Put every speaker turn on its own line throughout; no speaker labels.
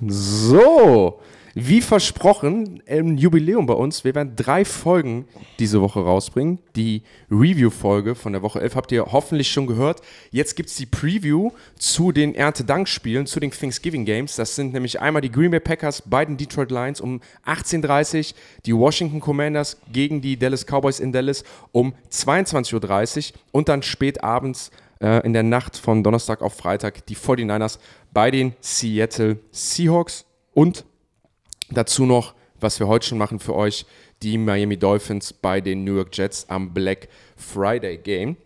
So, wie versprochen, ein Jubiläum bei uns. Wir werden drei Folgen diese Woche rausbringen. Die Review-Folge von der Woche 11 habt ihr hoffentlich schon gehört. Jetzt gibt es die Preview zu den Erntedankspielen, zu den Thanksgiving Games. Das sind nämlich einmal die Green Bay Packers bei den Detroit Lions um 18.30 Uhr, die Washington Commanders gegen die Dallas Cowboys in Dallas um 22.30 Uhr und dann spät abends äh, in der Nacht von Donnerstag auf Freitag die 49ers bei den Seattle Seahawks und Dazu noch, was wir heute schon machen für euch, die Miami Dolphins bei den New York Jets am Black Friday Game.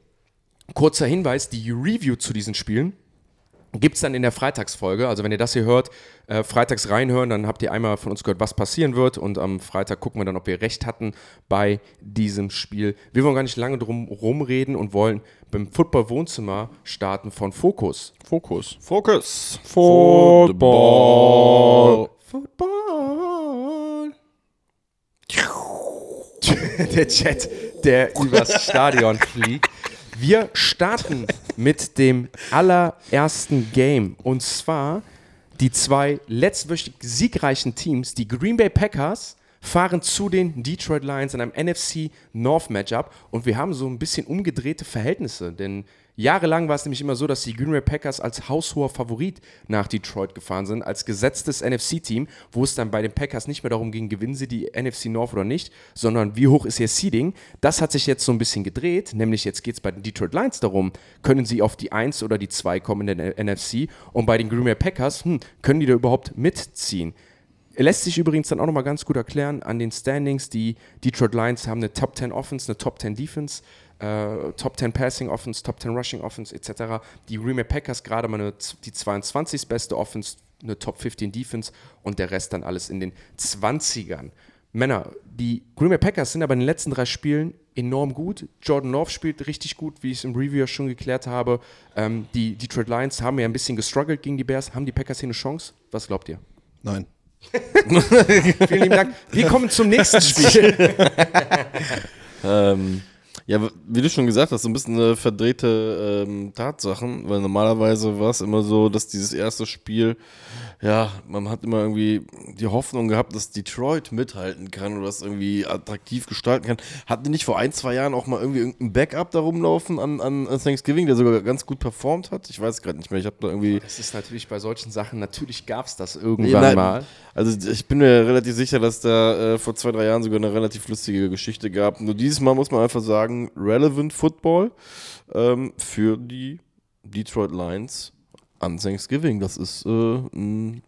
Kurzer Hinweis, die Review zu diesen Spielen gibt es dann in der Freitagsfolge. Also wenn ihr das hier hört, äh, freitags reinhören, dann habt ihr einmal von uns gehört, was passieren wird. Und am Freitag gucken wir dann, ob wir recht hatten bei diesem Spiel. Wir wollen gar nicht lange drum rumreden und wollen beim Football-Wohnzimmer starten von Fokus.
Fokus.
Fokus.
Football.
Football. der Chat, der übers Stadion fliegt. Wir starten mit dem allerersten Game. Und zwar die zwei letztwöchig siegreichen Teams, die Green Bay Packers, fahren zu den Detroit Lions in einem NFC North Matchup. Und wir haben so ein bisschen umgedrehte Verhältnisse, denn Jahrelang war es nämlich immer so, dass die Green Bay Packers als haushoher Favorit nach Detroit gefahren sind, als gesetztes NFC-Team, wo es dann bei den Packers nicht mehr darum ging, gewinnen sie die NFC North oder nicht, sondern wie hoch ist ihr Seeding. Das hat sich jetzt so ein bisschen gedreht, nämlich jetzt geht es bei den Detroit Lions darum, können sie auf die 1 oder die 2 kommen in der NFC und bei den Green Bay Packers, hm, können die da überhaupt mitziehen? Lässt sich übrigens dann auch nochmal ganz gut erklären an den Standings. Die Detroit Lions haben eine Top 10 Offense, eine Top 10 Defense äh, Top 10 Passing Offense, Top 10 Rushing Offense etc. Die Green Bay Packers gerade mal eine, die 22. beste Offense, eine Top 15 Defense und der Rest dann alles in den 20ern. Männer, die Green Bay Packers sind aber in den letzten drei Spielen enorm gut. Jordan Love spielt richtig gut, wie ich es im Review schon geklärt habe. Ähm, die Detroit Lions haben ja ein bisschen gestruggelt gegen die Bears. Haben die Packers hier eine Chance? Was glaubt ihr?
Nein.
Vielen lieben Dank. Wir kommen zum nächsten Spiel.
ähm, ja, wie du schon gesagt hast, so ein bisschen eine verdrehte ähm, Tatsachen, weil normalerweise war es immer so, dass dieses erste Spiel ja, man hat immer irgendwie die Hoffnung gehabt, dass Detroit mithalten kann oder das irgendwie attraktiv gestalten kann. Hatten nicht vor ein, zwei Jahren auch mal irgendwie irgendein Backup da rumlaufen an, an Thanksgiving, der sogar ganz gut performt hat? Ich weiß gerade nicht mehr. Ich habe da irgendwie.
Das ist natürlich bei solchen Sachen, natürlich gab es das irgendwann nein, mal.
Also ich bin mir relativ sicher, dass da äh, vor zwei, drei Jahren sogar eine relativ lustige Geschichte gab. Nur dieses Mal muss man einfach sagen, relevant Football ähm, für die Detroit Lions an Thanksgiving. Das ist, äh, ein,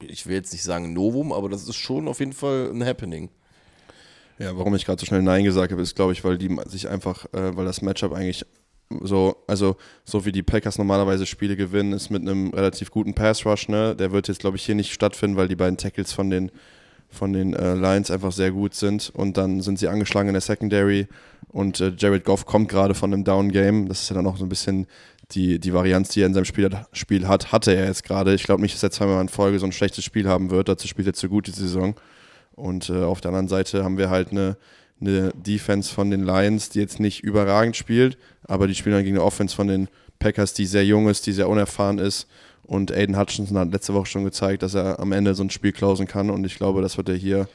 ich will jetzt nicht sagen Novum, aber das ist schon auf jeden Fall ein Happening. Ja, warum ich gerade so schnell Nein gesagt habe, ist, glaube ich, weil die sich einfach, äh, weil das Matchup eigentlich so, also so wie die Packers normalerweise Spiele gewinnen, ist mit einem relativ guten Pass Rush, ne? Der wird jetzt, glaube ich, hier nicht stattfinden, weil die beiden Tackles von den von den äh, Lions einfach sehr gut sind und dann sind sie angeschlagen in der Secondary und äh, Jared Goff kommt gerade von einem Down Game. Das ist ja dann auch so ein bisschen die, die Varianz, die er in seinem Spiel, Spiel hat, hatte er jetzt gerade. Ich glaube nicht, dass er zweimal in Folge so ein schlechtes Spiel haben wird. Dazu spielt er zu gut die Saison. Und äh, auf der anderen Seite haben wir halt eine, eine Defense von den Lions, die jetzt nicht überragend spielt, aber die spielen dann gegen eine Offense von den Packers, die sehr jung ist, die sehr unerfahren ist. Und Aiden Hutchinson hat letzte Woche schon gezeigt, dass er am Ende so ein Spiel klausen kann. Und ich glaube, das wird er hier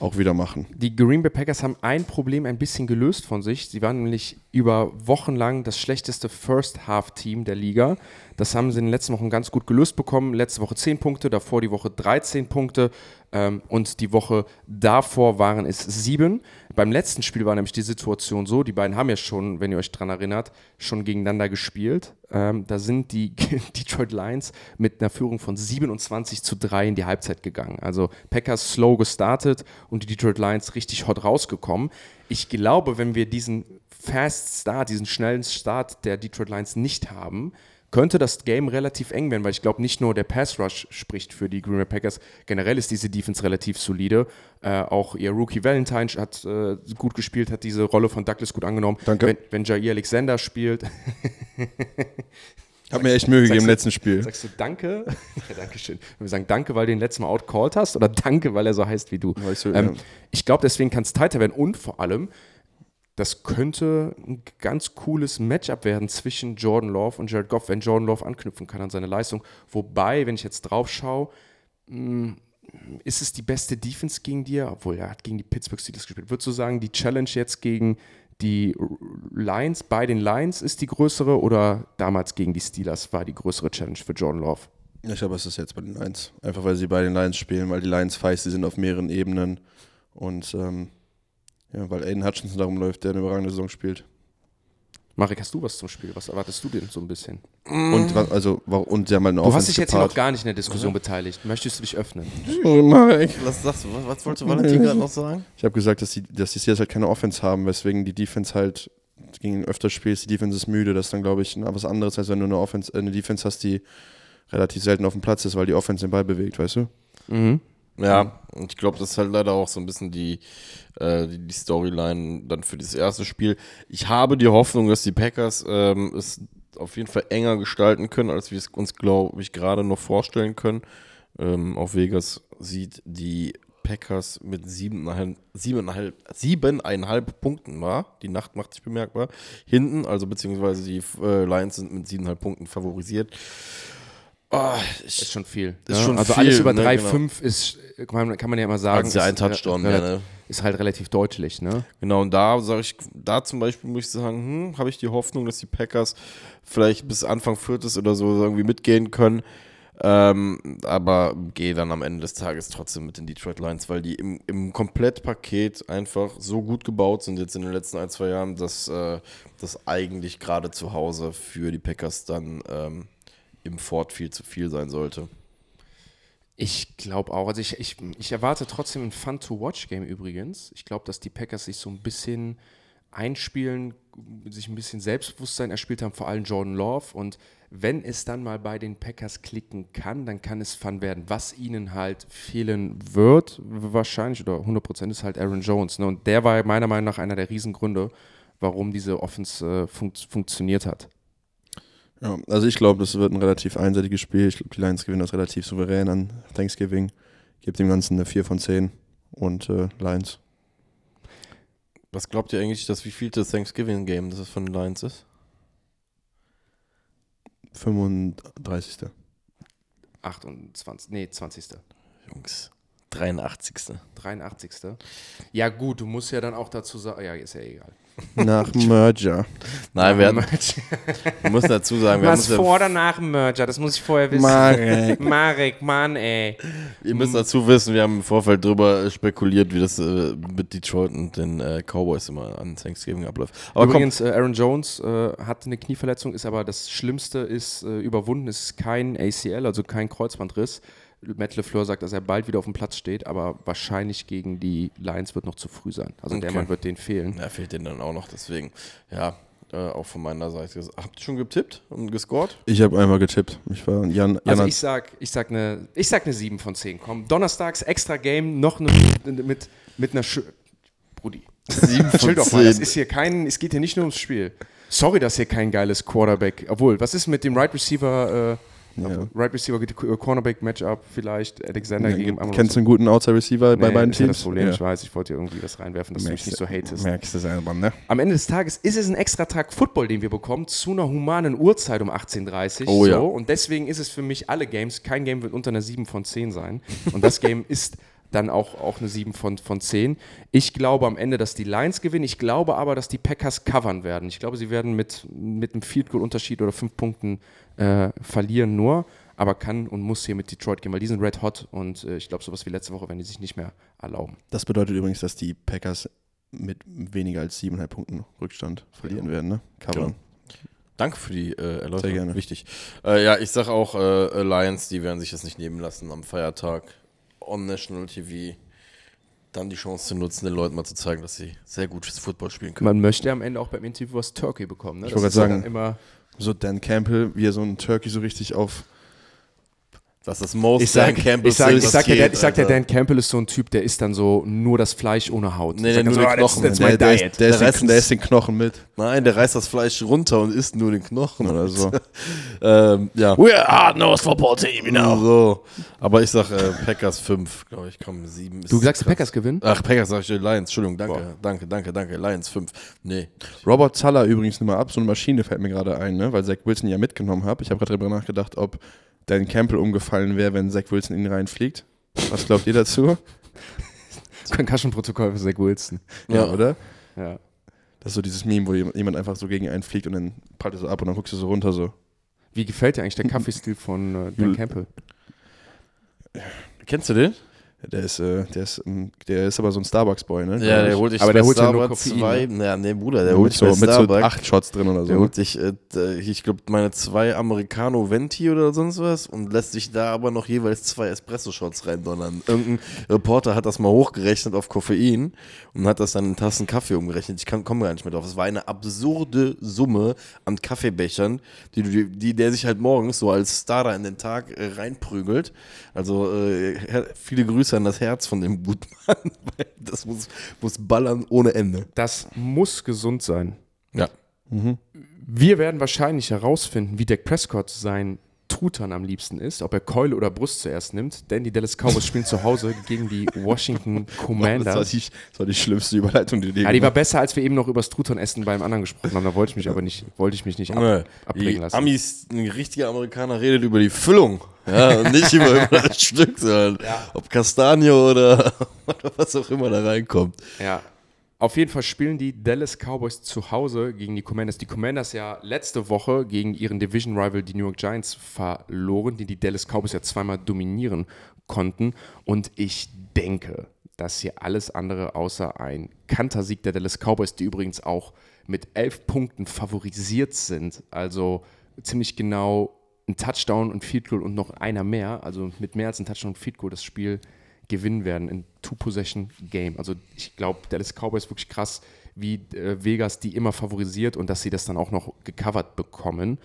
auch wieder machen.
Die Green Bay Packers haben ein Problem ein bisschen gelöst von sich. Sie waren nämlich über Wochen lang das schlechteste First-Half-Team der Liga. Das haben sie in den letzten Wochen ganz gut gelöst bekommen. Letzte Woche 10 Punkte, davor die Woche 13 Punkte ähm, und die Woche davor waren es 7. Beim letzten Spiel war nämlich die Situation so, die beiden haben ja schon, wenn ihr euch daran erinnert, schon gegeneinander gespielt. Ähm, da sind die Detroit Lions mit einer Führung von 27 zu 3 in die Halbzeit gegangen. Also Packers slow gestartet und die Detroit Lions richtig hot rausgekommen. Ich glaube, wenn wir diesen Fast Start, diesen schnellen Start der Detroit Lions nicht haben, könnte das Game relativ eng werden, weil ich glaube, nicht nur der Pass Rush spricht für die Green Bay Packers, generell ist diese Defense relativ solide. Äh, auch ihr Rookie Valentine hat äh, gut gespielt, hat diese Rolle von Douglas gut angenommen.
Danke.
Wenn, wenn Jair Alexander spielt.
Hat mir echt Mühe gegeben im letzten Spiel.
Sagst du Danke? ja, Dankeschön. Wenn wir sagen Danke, weil du den letzten Mal outcalled hast oder Danke, weil er so heißt wie du?
Weißt du
ähm, ja. Ich glaube, deswegen kann es tighter werden und vor allem, das könnte ein ganz cooles Matchup werden zwischen Jordan Love und Jared Goff, wenn Jordan Love anknüpfen kann an seine Leistung. Wobei, wenn ich jetzt drauf schaue, ist es die beste Defense gegen dir? Obwohl, er hat gegen die Pittsburgh Steelers gespielt. Würdest du sagen, die Challenge jetzt gegen die Lions, bei den Lions ist die größere oder damals gegen die Steelers war die größere Challenge für Jordan Love?
Ich glaube, es ist jetzt bei den Lions. Einfach weil sie bei den Lions spielen, weil die Lions feisty sind auf mehreren Ebenen und ähm, ja, weil Aiden Hutchinson darum läuft, der eine überragende Saison spielt.
Marek, hast du was zum Spiel? Was erwartest du denn so ein bisschen?
Und, was- also, und sie haben halt eine
Du hast dich jetzt hier noch gar nicht in der Diskussion beteiligt. Möchtest du dich öffnen?
Marek.
Was sagst du? Was, was wolltest du Valentin gerade noch sagen?
Ich habe gesagt, dass die, dass die Steelers halt keine Offense haben, weswegen die Defense halt gegen öfter spielst, die Defense ist müde. Das ist dann, glaube ich, was anderes, als wenn du eine, Offense, eine Defense hast, die relativ selten auf dem Platz ist, weil die Offense den Ball bewegt, weißt du?
Mhm.
Ja, und ich glaube, das ist halt leider auch so ein bisschen die, äh, die, die Storyline dann für dieses erste Spiel. Ich habe die Hoffnung, dass die Packers ähm, es auf jeden Fall enger gestalten können, als wir es uns, glaube ich, gerade noch vorstellen können. Ähm, auf Vegas sieht die Packers mit siebeneinhalb, siebeneinhalb, siebeneinhalb Punkten war. Die Nacht macht sich bemerkbar. Hinten, also beziehungsweise die äh, Lions sind mit siebeneinhalb Punkten favorisiert. Oh, ich,
Ist schon viel.
Ist
ne?
schon
also
viel,
alles über
ne,
3,5
genau.
ist, kann man, kann man ja immer sagen,
Also ja ein
ist, äh,
Touchdown,
rela-
ja, ne?
ist halt relativ deutlich. Ne?
Genau, und da sage ich, da zum Beispiel muss ich sagen, hm, habe ich die Hoffnung, dass die Packers vielleicht bis Anfang Viertes oder so irgendwie mitgehen können. Ähm, aber gehe dann am Ende des Tages trotzdem mit den Detroit Lions, weil die im, im Komplettpaket einfach so gut gebaut sind jetzt in den letzten ein, zwei Jahren, dass äh, das eigentlich gerade zu Hause für die Packers dann ähm, im Ford viel zu viel sein sollte.
Ich glaube auch. Also ich, ich, ich erwarte trotzdem ein Fun-to-Watch-Game übrigens. Ich glaube, dass die Packers sich so ein bisschen einspielen, sich ein bisschen Selbstbewusstsein erspielt haben, vor allem Jordan Love. Und wenn es dann mal bei den Packers klicken kann, dann kann es Fun werden. Was ihnen halt fehlen wird, wahrscheinlich oder 100% ist halt Aaron Jones. Ne? Und der war meiner Meinung nach einer der Riesengründe, warum diese Offense äh, funkt, funktioniert hat.
Ja, also ich glaube, das wird ein relativ einseitiges Spiel. Ich glaube, die Lions gewinnen das relativ souverän an Thanksgiving. Gebe dem Ganzen eine 4 von 10 und äh, Lions.
Was glaubt ihr eigentlich, dass wie viel das Thanksgiving-Game das von den Lions ist?
35.
28, nee, 20.
Jungs, 83.
83. Ja, gut, du musst ja dann auch dazu sagen, ja, ist ja egal.
Nach Merger.
Nein, wir, hatten, wir müssen dazu sagen, wir, haben
Was vor oder nach dem Merger? Das muss ich vorher wissen.
Marek.
Marek, Mann, ey.
ihr müsst dazu wissen, wir haben im Vorfeld drüber spekuliert, wie das äh, mit Detroit und den äh, Cowboys immer an Thanksgiving abläuft. Aber
Übrigens, äh, Aaron Jones äh, hat eine Knieverletzung, ist aber das Schlimmste ist äh, überwunden. Es ist kein ACL, also kein Kreuzbandriss. Matt LeFleur sagt, dass er bald wieder auf dem Platz steht, aber wahrscheinlich gegen die Lions wird noch zu früh sein. Also der
Okay.
Mann wird den fehlen.
ja, fehlt denen dann auch noch, deswegen, ja, äh, auch von meiner Seite. Habt ihr schon getippt und gescored?
Ich habe einmal getippt. Ich war Jan, Jan
Also ich sag, ich sag eine, ich sag eine 7 von 10. Komm, donnerstags extra Game, noch eine, mit, mit einer Sch Brudi.
7
Chill doch mal, das ist hier kein, es geht hier nicht nur ums Spiel. Sorry, dass hier kein geiles Quarterback, obwohl, was ist mit dem Right Receiver, äh,
Ja.
Right Receiver, äh, Cornerback Matchup vielleicht, Alexander gegen Amon
Kennst du einen guten Outside Receiver bei
Nee,
beiden
das ist ja
Teams?
das Problem,
Ja.
ich weiß, ich wollte dir irgendwie das reinwerfen, dass du mich nicht so hatest.
Merkst du selber, ne?
Am Ende des Tages ist es ein extra Tag Football, den wir bekommen, zu einer humanen Uhrzeit um 18.30 Uhr.
Oh
so.
ja.
Und deswegen ist es für mich alle Games, kein Game wird unter einer 7 von 10 sein. Und das Game ist dann auch, auch eine 7 von, von 10. Ich glaube am Ende, dass die Lions gewinnen. Ich glaube aber, dass die Packers covern werden. Ich glaube, sie werden mit, mit einem Field Goal Unterschied oder 5 Punkten äh, verlieren nur. Aber kann und muss hier mit Detroit gehen, weil die sind red hot und äh, ich glaube, sowas wie letzte Woche werden die sich nicht mehr erlauben.
Das bedeutet übrigens, dass die Packers mit weniger als 7,5 Punkten Rückstand verlieren werden, ne? Covern.
Danke für die äh, Erläuterung.
Sehr gerne.
Wichtig. Äh, ja, ich sag auch, äh, Lions, die werden sich das nicht nehmen lassen am Feiertag on National TV dann die Chance zu nutzen, den Leuten mal zu zeigen, dass sie sehr gutes Football spielen können.
Man möchte am Ende auch beim Interview was Turkey bekommen. Ne?
Ich wollte gerade
dann immer
So Dan Campbell, wie er so ein Turkey so richtig auf.
Das Most
Ich sag,
Dan Campbell
ich sag, ich
ist,
sag, der,
geht,
ich sag der. Dan Campbell ist so ein Typ, der isst dann so nur das Fleisch ohne Haut.
Nee, nee, nur
so,
den
"Ah, that's-
Knochen."
Der,
my
der, ist, der, ist
Der
den, der ist den Knochen mit.
Nein, der reißt das Fleisch runter und isst nur den Knochen
Oder so.
ähm, ja.
We're a hard-nosed football team, you
So. Aber ich sag äh, Packers 5, glaube ich, komm, 7.
Du sagst, die Packers gewinnen?
Ach, Packers sag ich, Lions, Entschuldigung, danke, danke, danke, danke, Lions 5. Nee,
Robert Zeller übrigens nur mal ab, so eine Maschine fällt mir gerade ein, ne? weil Zach Wilson ja mitgenommen hat. Ich habe gerade darüber nachgedacht, ob Dan Campbell umgefallen wäre, wenn Zach Wilson in ihn reinfliegt. Was glaubt ihr dazu?
Concussion-Protokoll für Zach Wilson.
Ja, oder?
Ja.
Das ist so dieses Meme, wo jemand einfach so gegen einen fliegt und dann prallt er so ab und dann guckst du so runter so.
Wie gefällt dir eigentlich der Kaffeestil von äh, Dan Campbell?
Kennst du den?
Der ist, äh, der ist, ähm, der ist aber so ein Starbucks-Boy, ne?
Ja, der holt sich
Aber der holt ja nur
Starbucks
Koffein,
zwei.
ne?
Ja, nee, Bruder, der
mit,
holt sich
so,
bei
mit so acht Shots drin oder so.
Der
ne?
holt sich, äh, d- ich glaube, meine zwei Americano Venti oder sonst was und lässt sich da aber noch jeweils zwei Espresso-Shots reindonnern. Irgendein Reporter hat das mal hochgerechnet auf Koffein und hat das dann in Tassen Kaffee umgerechnet. Ich komme gar nicht mehr drauf. Es war eine absurde Summe an Kaffeebechern, die, du- die der sich halt morgens so als Starter in den Tag äh, reinprügelt. Also äh, viele Grüße an das Herz von dem guten Mann, weil das muss, muss ballern ohne Ende.
Das muss gesund sein.
Ja.
Wir werden wahrscheinlich herausfinden, wie Dak Prescott sein Truthahn am liebsten ist, ob er Keule oder Brust zuerst nimmt, denn die Dallas Cowboys spielen zu Hause gegen die Washington
Das war,
Commanders.
die, das war die schlimmste Überleitung, die du
Ja, die war besser, als wir eben noch über das Truthahn-Essen beim anderen gesprochen haben. Da wollte ich mich aber nicht, wollte ich mich nicht ab, abbringen
die
lassen.
Amis, ein richtiger Amerikaner redet über die Füllung. Ja, und nicht über, über das Stück, sondern ob Kastanie oder, oder was auch immer da reinkommt.
Ja. Auf jeden Fall spielen die Dallas Cowboys zu Hause gegen die Commanders. Die Commanders ja letzte Woche gegen ihren Division-Rival, die New York Giants, verloren, die die Dallas Cowboys ja zweimal dominieren konnten. Und ich denke, dass hier alles andere außer ein Kantersieg der Dallas Cowboys, die übrigens auch mit elf Punkten favorisiert sind, also ziemlich genau ein Touchdown und Field Goal und noch einer mehr, also mit mehr als ein Touchdown und Field Goal das Spiel gewinnen werden in Two-Possession-Game. Also ich glaube, Dallas Cowboys wirklich krass, wie äh, Vegas die immer favorisiert und dass sie das dann auch noch gecovert bekommen.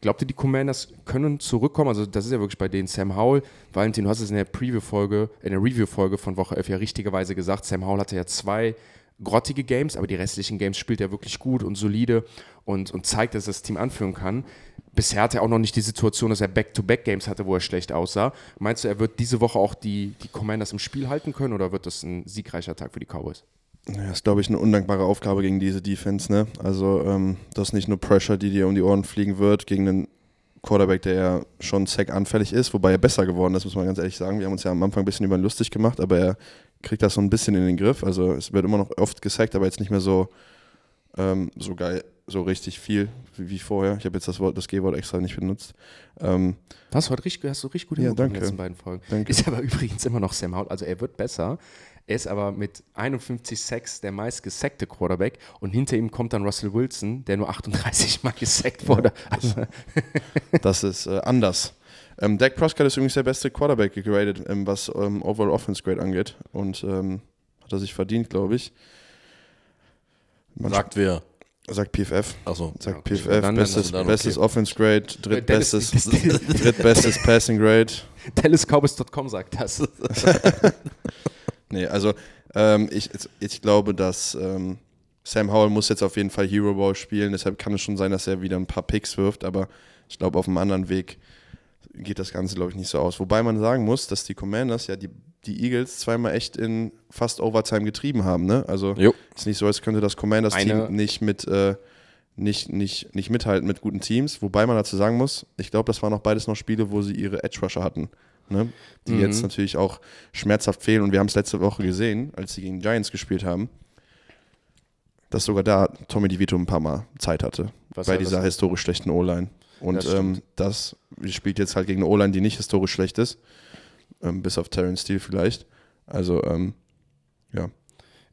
Glaubt ihr, die Commanders können zurückkommen? Also das ist ja wirklich bei denen Sam Howell. Valentin, du hast es in der Preview-Folge, in der Review-Folge von Woche 11 ja richtigerweise gesagt, Sam Howell hatte ja zwei grottige Games, aber die restlichen Games spielt er wirklich gut und solide und, und zeigt, dass er das Team anführen kann. Bisher hatte er auch noch nicht die Situation, dass er Back-to-Back-Games hatte, wo er schlecht aussah. Meinst du, er wird diese Woche auch die, die Commanders im Spiel halten können oder wird das ein siegreicher Tag für die Cowboys?
Ja, das ist, glaube ich, eine undankbare Aufgabe gegen diese Defense. Ne? Also, ähm, das ist nicht nur Pressure, die dir um die Ohren fliegen wird, gegen einen Quarterback, der ja schon sack-anfällig ist, wobei er besser geworden ist, muss man ganz ehrlich sagen. Wir haben uns ja am Anfang ein bisschen über ihn lustig gemacht, aber er kriegt das so ein bisschen in den Griff. Also, es wird immer noch oft gesackt, aber jetzt nicht mehr so, ähm, so geil, so richtig viel wie, wie vorher. Ich habe jetzt das Wort, das G-Wort extra nicht benutzt. Ähm,
Das hast du heute richtig, hast du richtig gut
Ja,
hinbekommen in
danke.
den letzten beiden Folgen.
Danke.
Ist aber übrigens immer noch Sam Howell. Also er wird besser. Er ist aber mit 51 Sacks der meist gesackte Quarterback und hinter ihm kommt dann Russell Wilson, der nur 38 Mal gesackt wurde. Also,
Das ist äh, anders. Ähm, Dak Prescott ist übrigens der beste Quarterback geratet, ähm, was ähm, Overall Offense Grade angeht. Und ähm, hat er sich verdient, glaube ich. Man
Sagt wer?
Sagt PFF.
Achso.
Sagt
okay.
PFF.
Dann-
bestes
dann okay.
bestes Offense Grade, drittbestes, drittbestes Passing Grade.
DallasCowboys.com sagt das.
Nee, also ähm, ich, ich glaube, dass ähm, Sam Howell muss jetzt auf jeden Fall Hero Ball spielen. Deshalb kann es schon sein, dass er wieder ein paar Picks wirft. Aber ich glaube, auf einem anderen Weg geht das Ganze, glaube ich, nicht so aus. Wobei man sagen muss, dass die Commanders ja die, die Eagles zweimal echt in fast Overtime getrieben haben. Ne? Also
Jo.
ist nicht so, als könnte das Commanders-Team nicht mit äh, nicht, nicht, nicht mithalten mit guten Teams. Wobei man dazu sagen muss, ich glaube, das waren auch beides noch Spiele, wo sie ihre Edge-Rusher hatten. Ne? Die
Mhm.
jetzt natürlich auch schmerzhaft fehlen. Und wir haben es letzte Woche gesehen, als sie gegen Giants gespielt haben, dass sogar da Tommy DeVito ein paar Mal Zeit hatte.
Was
bei dieser historisch schlechten O-Line. Und
Das
ähm, das spielt jetzt halt gegen eine O-Line, die nicht historisch schlecht ist. Ähm, bis auf Terrence Steele vielleicht. Also, ähm, ja.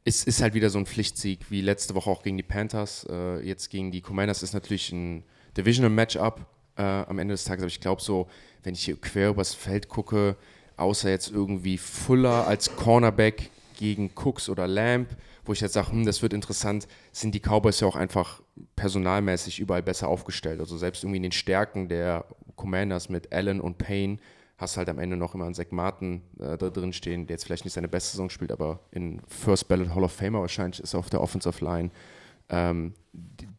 Es ist halt wieder so ein Pflichtsieg, wie letzte Woche auch gegen die Panthers. Äh, jetzt gegen die Commanders ist natürlich ein Divisional Matchup äh, am Ende des Tages. Aber ich glaube so, wenn ich hier quer übers Feld gucke, außer jetzt irgendwie Fuller als Cornerback gegen Cooks oder Lamb, wo ich jetzt sage, hm, das wird interessant, sind die Cowboys ja auch einfach personalmäßig überall besser aufgestellt. Also selbst irgendwie in den Stärken der Commanders mit Allen und Payne hast halt am Ende noch immer einen Zach Martin äh, da drin stehen, der jetzt vielleicht nicht seine beste Saison spielt, aber in First Ballot Hall of Famer wahrscheinlich ist er auf der Offensive Line. Ähm,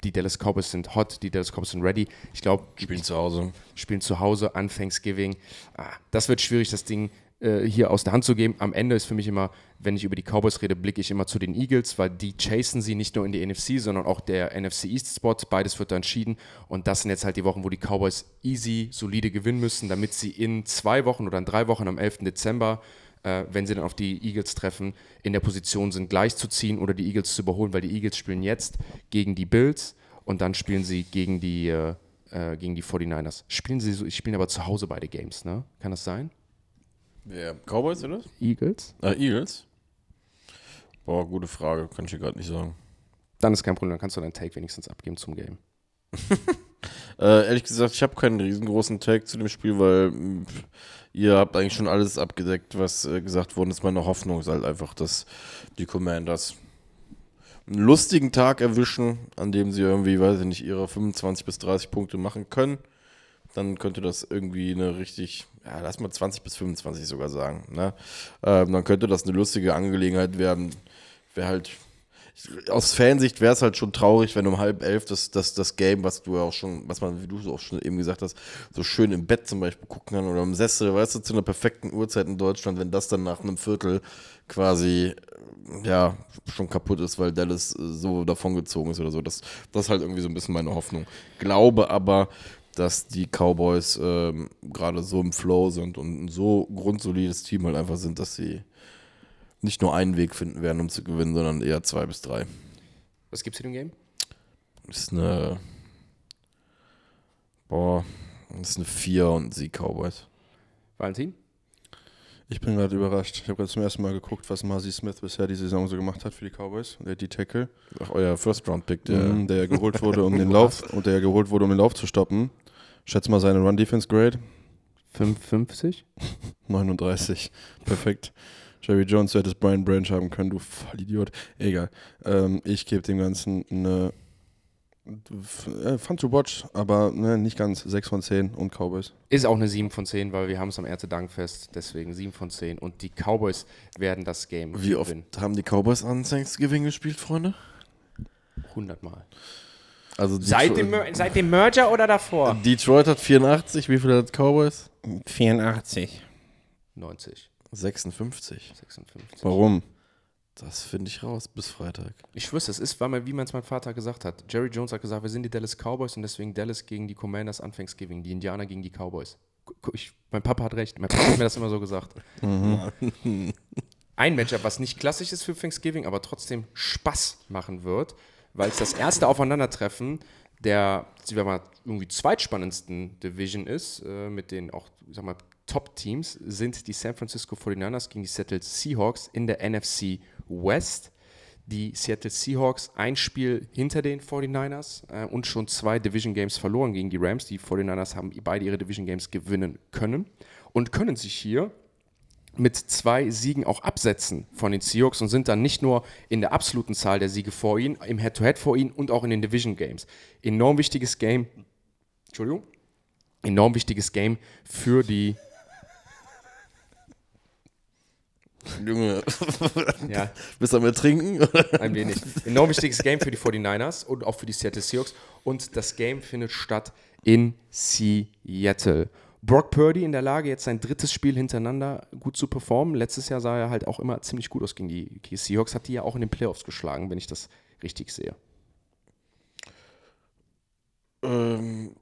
die, Dallas Cowboys sind hot, die Dallas Cowboys sind ready. Ich glaube,
Spielen zu Hause.
spielen zu Hause an Thanksgiving. Ah, das wird schwierig, das Ding äh, hier aus der Hand zu geben. Am Ende ist für mich immer, wenn ich über die Cowboys rede, blicke ich immer zu den Eagles, weil die chasen sie nicht nur in die NFC, sondern auch der NFC East Spot. Beides wird da entschieden. Und das sind jetzt halt die Wochen, wo die Cowboys easy, solide gewinnen müssen, damit sie in zwei Wochen oder in drei Wochen am 11. Dezember äh, wenn sie dann auf die Eagles treffen, in der Position sind, gleich zu ziehen oder die Eagles zu überholen, weil die Eagles spielen jetzt gegen die Bills und dann spielen sie gegen die, äh, äh gegen die 49ers. Spielen sie spielen aber zu Hause beide Games, ne? Kann das sein?
Wer? Cowboys oder?
Eagles.
Ah, Eagles? Boah, gute Frage. Kann ich dir gerade nicht sagen.
Dann ist kein Problem, dann kannst du deinen Take wenigstens abgeben zum Game.
äh, ehrlich gesagt, ich habe keinen riesengroßen Take zu dem Spiel, weil pff, ihr habt eigentlich schon alles abgedeckt, was äh, gesagt worden ist. Meine Hoffnung ist halt einfach, dass die Commanders einen lustigen Tag erwischen, an dem sie irgendwie, weiß ich nicht, ihre 25 bis 30 Punkte machen können dann könnte das irgendwie eine richtig, ja, lass mal 20 bis 25 sogar sagen. Ne? Ähm, dann könnte das eine lustige Angelegenheit werden. Wäre halt, aus Fansicht wäre es halt schon traurig, wenn um halb elf das, das, das Game, was du ja auch schon, was man, wie du so auch schon eben gesagt hast, so schön im Bett zum Beispiel gucken kann oder im Sessel, weißt du, zu einer perfekten Uhrzeit in Deutschland, wenn das dann nach einem Viertel quasi ja, schon kaputt ist, weil Dallas so davongezogen ist oder so. Das, das ist halt irgendwie so ein bisschen meine Hoffnung. Glaube aber, dass die Cowboys ähm, gerade so im Flow sind und ein so grundsolides Team halt einfach sind, dass sie nicht nur einen Weg finden werden, um zu gewinnen, sondern eher zwei bis drei.
Was gibt's in dem Game?
Das ist eine. Boah, das ist eine 4 und Sieg Cowboys.
Valentin?
Ich bin gerade überrascht. Ich habe gerade zum ersten Mal geguckt, was Marcy Smith bisher die Saison so gemacht hat für die Cowboys. Der die Tackle.
Ach, euer First Round Pick,
der, mm, der geholt wurde, um den Lauf und der geholt wurde, um den Lauf zu stoppen. Schätz mal seine Run-Defense-Grade.
55?
39. Perfekt. Jerry Jones, du hättest Brian Branch haben können, du Vollidiot. Egal. Ähm, ich gebe dem Ganzen eine äh, Fun to watch, aber ne, nicht ganz 6 von 10 und Cowboys.
Ist auch eine 7 von 10, weil wir haben es am Erntedankfest, deswegen 7 von 10 und die Cowboys werden das Game
Wie gewinnen. oft haben die Cowboys an Thanksgiving gespielt, Freunde?
100 Mal.
Also
seit, dem, seit dem Merger oder davor?
Detroit hat 84, wie viel hat Cowboys?
84. 90.
56.
56.
Warum?
Das finde ich raus bis Freitag.
Ich wüsste, es ist, weil wie man es mein Vater gesagt hat. Jerry Jones hat gesagt, wir sind die Dallas Cowboys und deswegen Dallas gegen die Commanders an Thanksgiving, die Indianer gegen die Cowboys. Ich, mein Papa hat recht. Mein Papa hat mir das immer so gesagt. Mhm. Ein Matchup, was nicht klassisch ist für Thanksgiving, aber trotzdem Spaß machen wird, weil es das erste Aufeinandertreffen der, sagen wir mal, irgendwie zweitspannendsten Division ist, äh, mit den auch, sag mal, Top-Teams, sind die San Francisco 49ers gegen die Seattle Seahawks in der NFC West. Die Seattle Seahawks ein Spiel hinter den 49ers äh, und schon zwei Division Games verloren gegen die Rams. Die 49ers haben beide ihre Division Games gewinnen können und können sich hier mit zwei Siegen auch absetzen von den Seahawks und sind dann nicht nur in der absoluten Zahl der Siege vor ihnen, im Head-to-Head -Head vor ihnen und auch in den Division Games. Enorm wichtiges Game. Entschuldigung. Enorm wichtiges Game für die.
Junge,
ja.
bist du am Ertrinken?
Ein wenig. Enorm wichtiges Game für die 49ers und auch für die Seattle Seahawks. Und das Game findet statt in Seattle. Brock Purdy in der Lage, jetzt sein drittes Spiel hintereinander gut zu performen. Letztes Jahr sah er halt auch immer ziemlich gut aus gegen die, die Seahawks, hat die ja auch in den Playoffs geschlagen, wenn ich das richtig sehe.
Ähm,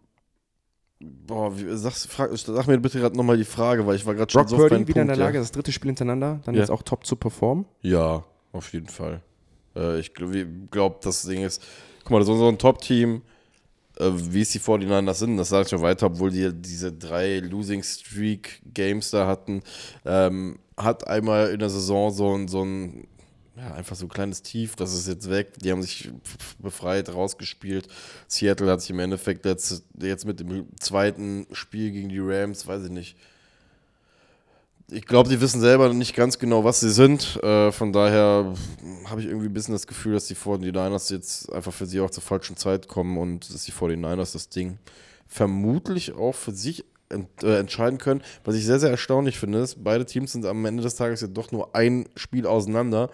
boah, sag, frag, sag mir bitte gerade nochmal die Frage, weil ich war gerade schon
Brock so Purdy wieder Punkt, in der Lage, ja. das dritte Spiel hintereinander, dann ja. jetzt auch top zu performen?
Ja, auf jeden Fall. Äh, ich glaube, glaub, das Ding ist, guck mal, so, so ein Top-Team äh, wie es die 49ers sind, das sage ich schon weiter, obwohl die diese drei Losing Streak Games da hatten, ähm, hat einmal in der Saison so ein, so ein ja, einfach so ein kleines Tief, das ist jetzt weg. Die haben sich befreit, rausgespielt. Seattle hat sich im Endeffekt jetzt, jetzt mit dem zweiten Spiel gegen die Rams, weiß ich nicht, ich glaube, die wissen selber nicht ganz genau, was sie sind. Äh, von daher habe ich irgendwie ein bisschen das Gefühl, dass die 49ers jetzt einfach für sie auch zur falschen Zeit kommen und dass die 49ers das Ding vermutlich auch für sich ent äh, entscheiden können. Was ich sehr, sehr erstaunlich finde, ist, beide Teams sind am Ende des Tages ja doch nur ein Spiel auseinander.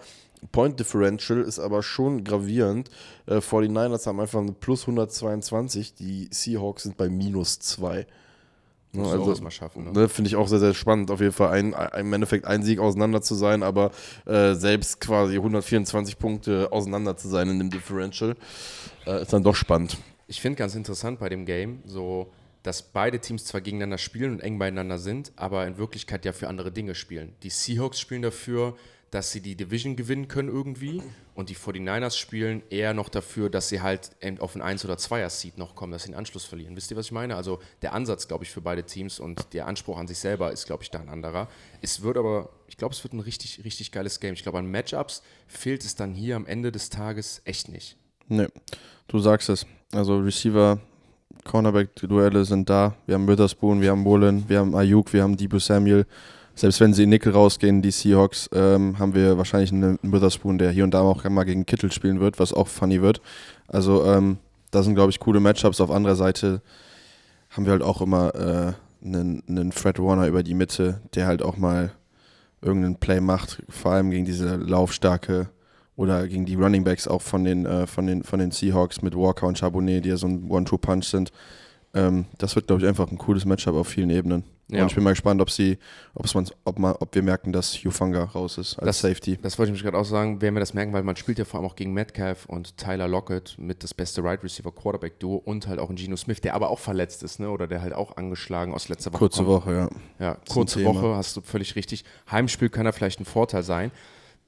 Point Differential ist aber schon gravierend. Äh, 49ers haben einfach eine plus 122, die Seahawks sind bei minus 2.
Muss
also,
erstmal schaffen. Ne?
Ne, Finde ich auch sehr, sehr spannend, auf jeden Fall ein, ein, im Endeffekt ein Sieg auseinander zu sein, aber äh, selbst quasi 124 Punkte auseinander zu sein in dem Differential, äh, ist dann doch spannend.
Ich finde ganz interessant bei dem Game, so, dass beide Teams zwar gegeneinander spielen und eng beieinander sind, aber in Wirklichkeit ja für andere Dinge spielen. Die Seahawks spielen dafür, dass sie die Division gewinnen können irgendwie und die 49ers spielen eher noch dafür, dass sie halt auf ein 1- oder 2er-Seed noch kommen, dass sie den Anschluss verlieren. Wisst ihr, was ich meine? Also der Ansatz, glaube ich, für beide Teams und der Anspruch an sich selber ist, glaube ich, da ein anderer. Es wird aber, ich glaube, es wird ein richtig, richtig geiles Game. Ich glaube, an Matchups fehlt es dann hier am Ende des Tages echt nicht.
Nee, du sagst es. Also Receiver, Cornerback-Duelle sind da. Wir haben Witherspoon, wir haben Woolen, wir haben Ayuk, wir haben Debo Samuel. Selbst wenn sie in Nickel rausgehen, die Seahawks, ähm, haben wir wahrscheinlich einen Witherspoon, der hier und da auch mal gegen Kittel spielen wird, was auch funny wird. Also ähm, da sind, glaube ich, coole Matchups. Auf anderer Seite haben wir halt auch immer äh, einen, einen Fred Warner über die Mitte, der halt auch mal irgendeinen Play macht, vor allem gegen diese laufstarke oder gegen die Running Backs auch von den, äh, von den, von den Seahawks mit Walker und Charbonnet, die ja so ein One-Two-Punch sind. Ähm, das wird, glaube ich, einfach ein cooles Matchup auf vielen Ebenen.
Ja.
Und ich bin mal gespannt, ob sie, ob man, ob man, ob wir merken, dass Hufanga raus ist als
Das-
Safety.
Das wollte ich mich gerade auch sagen, werden wir das merken, weil man spielt ja vor allem auch gegen Metcalf und Tyler Lockett mit das beste Right Receiver Quarterback Duo und halt auch ein Geno Smith, der aber auch verletzt ist, ne? Oder der halt auch angeschlagen aus letzter Woche
Kurze
kommt.
Woche, ja.
Ja, kurze. Woche, hast du völlig richtig. Heimspiel kann da vielleicht ein Vorteil sein.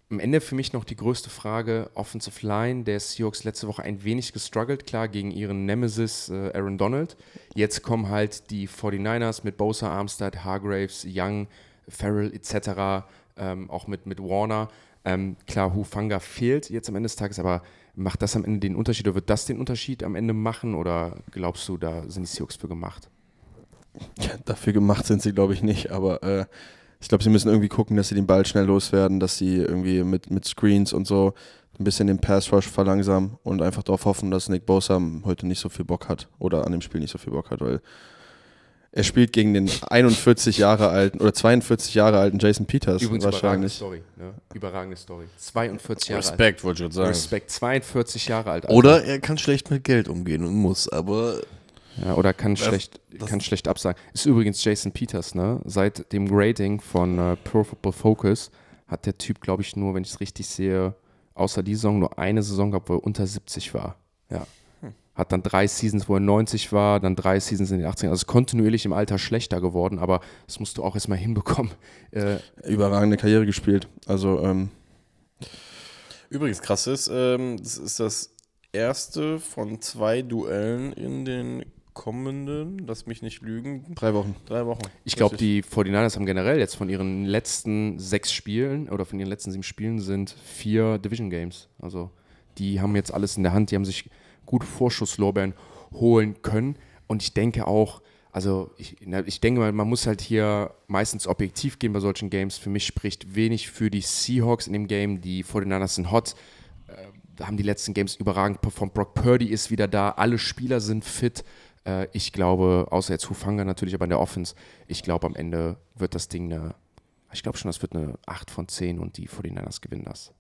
Am Ende für mich noch die größte Frage: Offensive Line der Seahawks letzte Woche ein wenig gestruggelt, klar, gegen ihren Nemesis äh, Aaron Donald. Jetzt kommen halt die 49ers mit Bosa, Armstead, Hargraves, Young, Farrell etc., ähm, auch mit, mit Warner. Ähm, klar, Hufanga fehlt jetzt am Ende des Tages, aber macht das am Ende den Unterschied oder wird das den Unterschied am Ende machen oder glaubst du, da sind die Seahawks für gemacht?
Ja, dafür gemacht sind sie, glaube ich, nicht. Aber äh, ich glaube, sie müssen irgendwie gucken, dass sie den Ball schnell loswerden, dass sie irgendwie mit, mit Screens und so ein bisschen den Pass Rush verlangsamen und einfach darauf hoffen, dass Nick Bosa heute nicht so viel Bock hat oder an dem Spiel nicht so viel Bock hat, weil er spielt gegen den 41 Jahre alten oder 42 Jahre alten Jason Peters
Übrigens überragende
wahrscheinlich.
Story. Ne? Überragende Story. 42 Jahre
Respekt, wollte ich
alt.
sagen.
Respekt. 42 Jahre alt. Alter.
Oder er kann schlecht mit Geld umgehen und muss, aber
Ja, oder kann schlecht, kann schlecht absagen. Ist übrigens Jason Peters, ne? Seit dem Grading von äh, Pro Football Focus hat der Typ, glaube ich, nur, wenn ich es richtig sehe, außer die Saison nur eine Saison gehabt, wo er unter 70 war. Ja. Hat dann drei Seasons, wo er 90 war, dann drei Seasons in den 80ern. Also ist kontinuierlich im Alter schlechter geworden, aber das musst du auch erstmal hinbekommen. Äh,
Überragende Karriere gespielt. Also ähm,
Übrigens krass ist, ähm, das ist das erste von zwei Duellen in den kommenden, lass mich nicht lügen,
drei Wochen.
drei Wochen.
Ich glaube, die 49ers haben generell jetzt von ihren letzten sechs Spielen oder von ihren letzten sieben Spielen sind vier Division Games. Also die haben jetzt alles in der Hand, die haben sich gute Vorschusslorbeeren holen können. Und ich denke auch, also ich, ich denke mal, man muss halt hier meistens objektiv gehen bei solchen Games. Für mich spricht wenig für die Seahawks in dem Game. Die 49ers sind hot, äh, haben die letzten Games überragend performt. Brock Purdy ist wieder da, alle Spieler sind fit. Äh, ich glaube, außer jetzt Hufanga natürlich, aber in der Offense, ich glaube, am Ende wird das Ding eine, ich glaube schon, das wird eine 8 von 10 und die 49ers gewinnen das.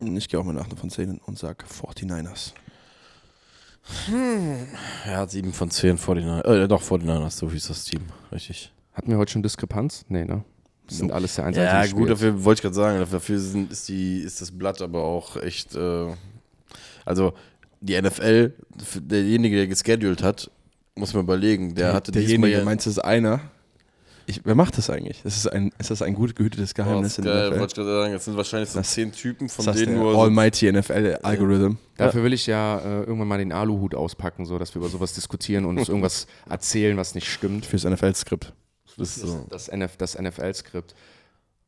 Ich gehe auch mit 8 von 10 und sage 49ers.
Er hat sieben von zehn 49, äh, doch 49ers, so hieß das Team, richtig.
Hatten wir heute schon Diskrepanz? Nee, ne? Das sind alles sehr
Ja,
einseitige
gut, dafür wollte ich gerade sagen, dafür sind, ist, die, ist das Blatt aber auch echt, äh, also die NFL, derjenige, der gescheduled hat, muss man überlegen, der hatte diesmal
Derjenige,
ja,
meinst du, ist einer? Ich, wer macht das eigentlich? Das ist, ein, ist das ein gut gehütetes
Oh,
Geheimnis
das ist
in der
geil,
NFL?
wollte ich gerade sagen, es sind wahrscheinlich so
Das-
zehn Typen, von
Das ist
denen
der
nur
Almighty NFL-Algorithm.
Dafür will ich ja äh, irgendwann mal den Aluhut auspacken, so dass wir über sowas diskutieren und uns irgendwas erzählen, was nicht stimmt.
Fürs NFL-Skript.
Das ist so.
Das, NF, das NFL-Skript.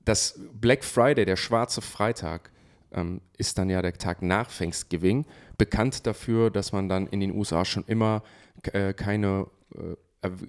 Das Black Friday, der schwarze Freitag, ähm, ist dann ja der Tag nach Thanksgiving. Bekannt dafür, dass man dann in den USA schon immer äh, keine äh,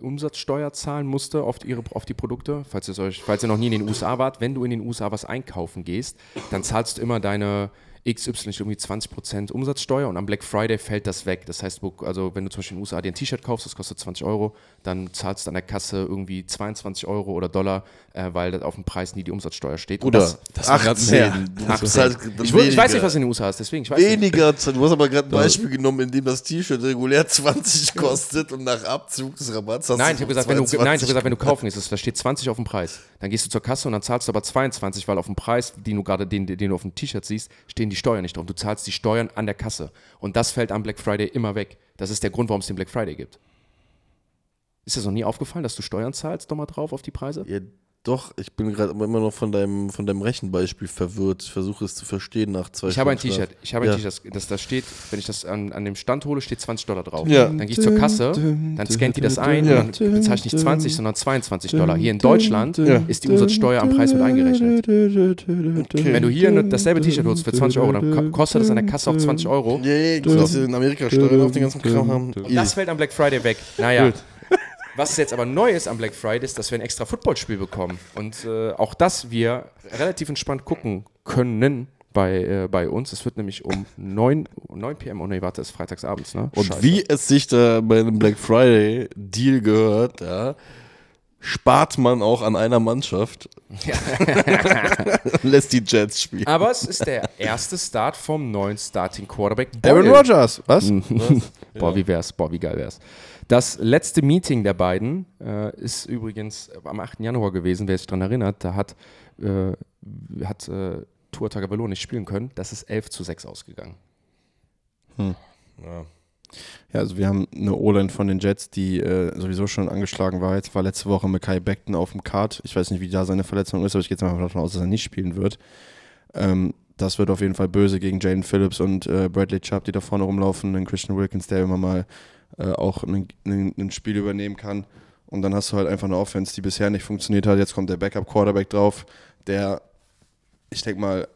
Umsatzsteuer zahlen musste auf, ihre, auf die Produkte. Falls, euch, falls ihr noch nie in den USA wart, wenn du in den USA was einkaufen gehst, dann zahlst du immer deine XY ist irgendwie 20% Umsatzsteuer und am Black Friday fällt das weg. Das heißt, wo, also wenn du zum Beispiel in den USA dir ein T-Shirt kaufst, das kostet 20 Euro, dann zahlst du an der Kasse irgendwie 22 Euro oder Dollar, äh, weil das auf dem Preis nie die Umsatzsteuer steht.
Oder
das,
Das ist ganz
18.
mehr.
Du
Ach,
bist halt
ich, weiß nicht, was in den USA ist, deswegen, ich weiß nicht.
weniger. Du hast aber gerade ein Beispiel genommen, in dem das T-Shirt regulär 20 kostet und nach Abzug des Rabatts hast
Nein,
du
ich habe gesagt, wenn du,
22
nein, ich hab gesagt, wenn du kaufen gehst, da steht 20 auf dem Preis. Dann gehst du zur Kasse und dann zahlst du aber 22, weil auf dem Preis, den du gerade, den, den du auf dem T-Shirt siehst, stehen die Steuern nicht drauf. Du zahlst die Steuern an der Kasse. Und das fällt am Black Friday immer weg. Das ist der Grund, warum es den Black Friday gibt. Ist das noch nie aufgefallen, dass du Steuern zahlst, doch mal drauf auf die Preise?
Ja, doch, ich bin gerade immer noch von deinem, von deinem Rechenbeispiel verwirrt. Ich versuche es zu verstehen nach zwei
Ich habe ein. T-Shirt. Ich habe ein
Ja.
T-Shirt, das, das steht, wenn ich das an, an dem Stand hole, steht 20 Dollar drauf.
Ja.
Dann gehe ich zur Kasse, dann scannt die das ein
Ja.
und dann bezahle ich nicht 20, sondern 22 Dollar. Hier in Deutschland ist die Umsatzsteuer am Preis mit eingerechnet. Wenn du hier dasselbe T-Shirt holst für 20 Euro, dann ko- kostet das an der Kasse auch 20 Euro.
Ja, ja, du musst in Amerika Steuern auf den ganzen Kram haben.
Und das fällt am Black Friday weg. Naja. Was jetzt aber neu ist am Black Friday, ist, dass wir ein extra Footballspiel bekommen. Und äh, auch das wir relativ entspannt gucken können bei, äh, bei uns. Es wird nämlich um 9, 9 p.m. Oh nee, warte, es ist freitagsabends, ne?
Und
Scheiße.
wie es sich da bei einem Black Friday Deal gehört, ja, spart man auch an einer Mannschaft. Lässt die Jets spielen.
Aber es ist der erste Start vom neuen Starting Quarterback.
Aaron
Boyle.
Rodgers, was?
Boah, wie wär's? Boah, wie geil wär's. Das letzte Meeting der beiden äh, ist übrigens am 8. Januar gewesen, wer sich daran erinnert. Da hat, äh, hat äh, Tua Tagovailoa nicht spielen können. Das ist 11 zu 6 ausgegangen.
Ja.
Ja, also wir haben eine O-Line von den Jets, die äh, sowieso schon angeschlagen war. Jetzt war letzte Woche Mackay Beckton auf dem Card. Ich weiß nicht, wie da seine Verletzung ist, aber ich gehe jetzt mal davon aus, dass er nicht spielen wird. Ähm, das wird auf jeden Fall böse gegen Jaden Phillips und äh, Bradley Chubb, die da vorne rumlaufen. Dann Christian Wilkins, der immer mal äh, auch ein, Spiel übernehmen kann. Und dann hast du halt einfach eine Offense, die bisher nicht funktioniert hat. Jetzt kommt der Backup-Quarterback drauf, der, ich denke mal,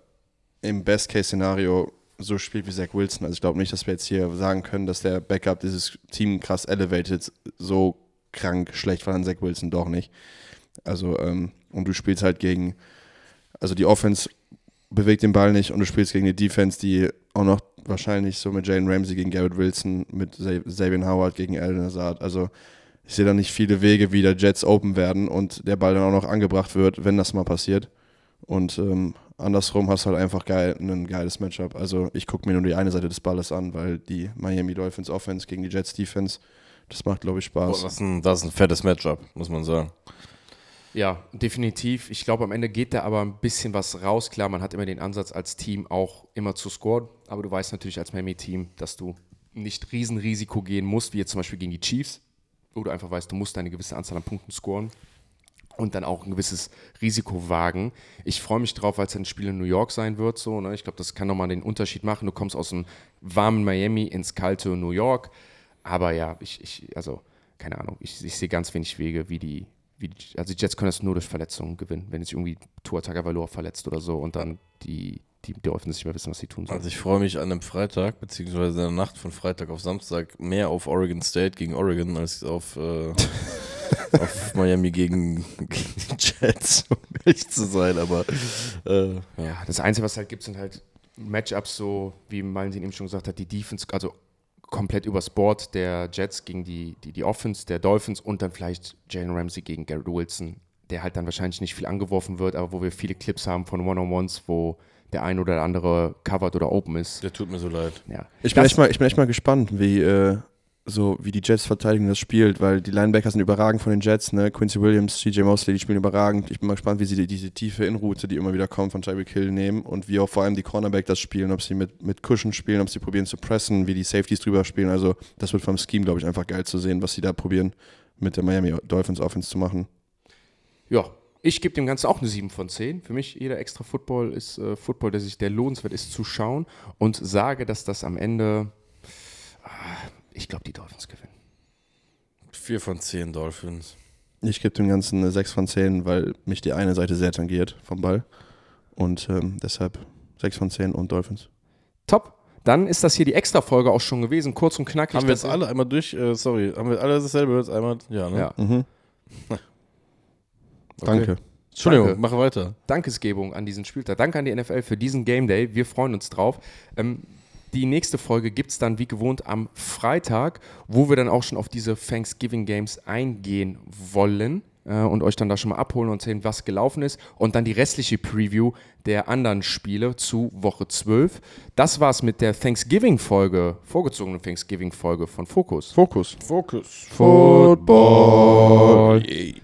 im Best-Case-Szenario so spielt wie Zach Wilson. Also ich glaube nicht, dass wir jetzt hier sagen können, dass der Backup dieses Team krass elevated, so krank schlecht war dann Zach Wilson doch nicht. Also, ähm, und du spielst halt gegen, also die Offense bewegt den Ball nicht und du spielst gegen die Defense, die auch noch wahrscheinlich so mit Jalen Ramsey gegen Garrett Wilson, mit Sabian Howard gegen Alden Hazard. Also ich sehe da nicht viele Wege, wie der Jets open werden und der Ball dann auch noch angebracht wird, wenn das mal passiert. Und ähm, andersrum hast du halt einfach geil, ein geiles Matchup. Also ich gucke mir nur die eine Seite des Balles an, weil die Miami Dolphins Offense gegen die Jets Defense, das macht, glaube ich,
Boah,
Spaß.
das, ist ein, das ist ein fettes Matchup, muss man sagen.
Ja, definitiv. Ich glaube, am Ende geht da aber ein bisschen was raus. Klar, man hat immer den Ansatz als Team auch immer zu scoren, aber du weißt natürlich als Miami-Team, dass du nicht Riesenrisiko gehen musst, wie jetzt zum Beispiel gegen die Chiefs, wo du einfach weißt, du musst eine gewisse Anzahl an Punkten scoren und dann auch ein gewisses Risiko wagen. Ich freue mich drauf, es ein Spiel in New York sein wird. So, ne? Ich glaube, das kann nochmal den Unterschied machen. Du kommst aus dem warmen Miami ins kalte New York. Aber ja, ich, ich also, keine Ahnung, ich, ich sehe ganz wenig Wege, wie die, wie die, also die Jets können das nur durch Verletzungen gewinnen, wenn sich irgendwie Tua Tagovailoa verletzt oder so und dann die, die Dolphins nicht mehr wissen, was sie tun sollen.
Also ich freue mich an einem Freitag, beziehungsweise in der Nacht von Freitag auf Samstag mehr auf Oregon State gegen Oregon als auf, äh, auf Miami gegen, gegen die Jets, um ehrlich zu sein. Aber äh, ja.
Ja, das Einzige, was es halt gibt, sind halt Matchups, so wie Valentin eben schon gesagt hat, die Defense, also komplett übers Board der Jets gegen die, die, die Offense der Dolphins und dann vielleicht Jalen Ramsey gegen Garrett Wilson, der halt dann wahrscheinlich nicht viel angeworfen wird, aber wo wir viele Clips haben von One-on-Ones, wo der ein oder andere covered oder open ist.
der tut mir so leid.
Ja.
Ich bin,
Das-
echt mal, ich bin echt mal gespannt, wie, äh, so, wie die Jets Verteidigung das spielt, weil die Linebacker sind überragend von den Jets, ne? Quincy Williams, CJ Mosley, die spielen überragend. Ich bin mal gespannt, wie sie die, diese tiefe Inroute, die immer wieder kommt, von Tyreek Hill nehmen und wie auch vor allem die Cornerback das spielen, ob sie mit, mit Cushion spielen, ob sie probieren zu pressen, wie die Safeties drüber spielen. Also, das wird vom Scheme, glaube ich, einfach geil zu sehen, was sie da probieren, mit der Miami Dolphins Offense zu machen.
Ja, ich gebe dem Ganzen auch eine 7 von 10. Für mich jeder extra Football ist äh, Football, der sich der lohnenswert ist zu schauen und sage, dass das am Ende, ich glaube, die Dolphins gewinnen.
Vier von zehn Dolphins.
Ich gebe dem Ganzen eine 6 von 10, weil mich die eine Seite sehr tangiert vom Ball. Und ähm, deshalb 6 von 10 und Dolphins.
Top. Dann ist das hier die Extra-Folge auch schon gewesen, kurz und knackig.
Haben wir jetzt alle einmal durch, äh, sorry, haben wir alle dasselbe jetzt einmal? Ja, ne?
Ja.
Mhm. Danke.
Entschuldigung,
Danke.
mach weiter.
Dankesgebung an diesen Spieltag. Danke an die NFL für diesen Game Day. Wir freuen uns drauf. Ähm, die nächste Folge gibt es dann wie gewohnt am Freitag, wo wir dann auch schon auf diese Thanksgiving Games eingehen wollen äh, und euch dann da schon mal abholen und sehen, was gelaufen ist. Und dann die restliche Preview der anderen Spiele zu Woche 12. Das war's mit der Thanksgiving-Folge, vorgezogenen Thanksgiving-Folge von Focus.
Fokus.
Fokus.
Football.
Yay.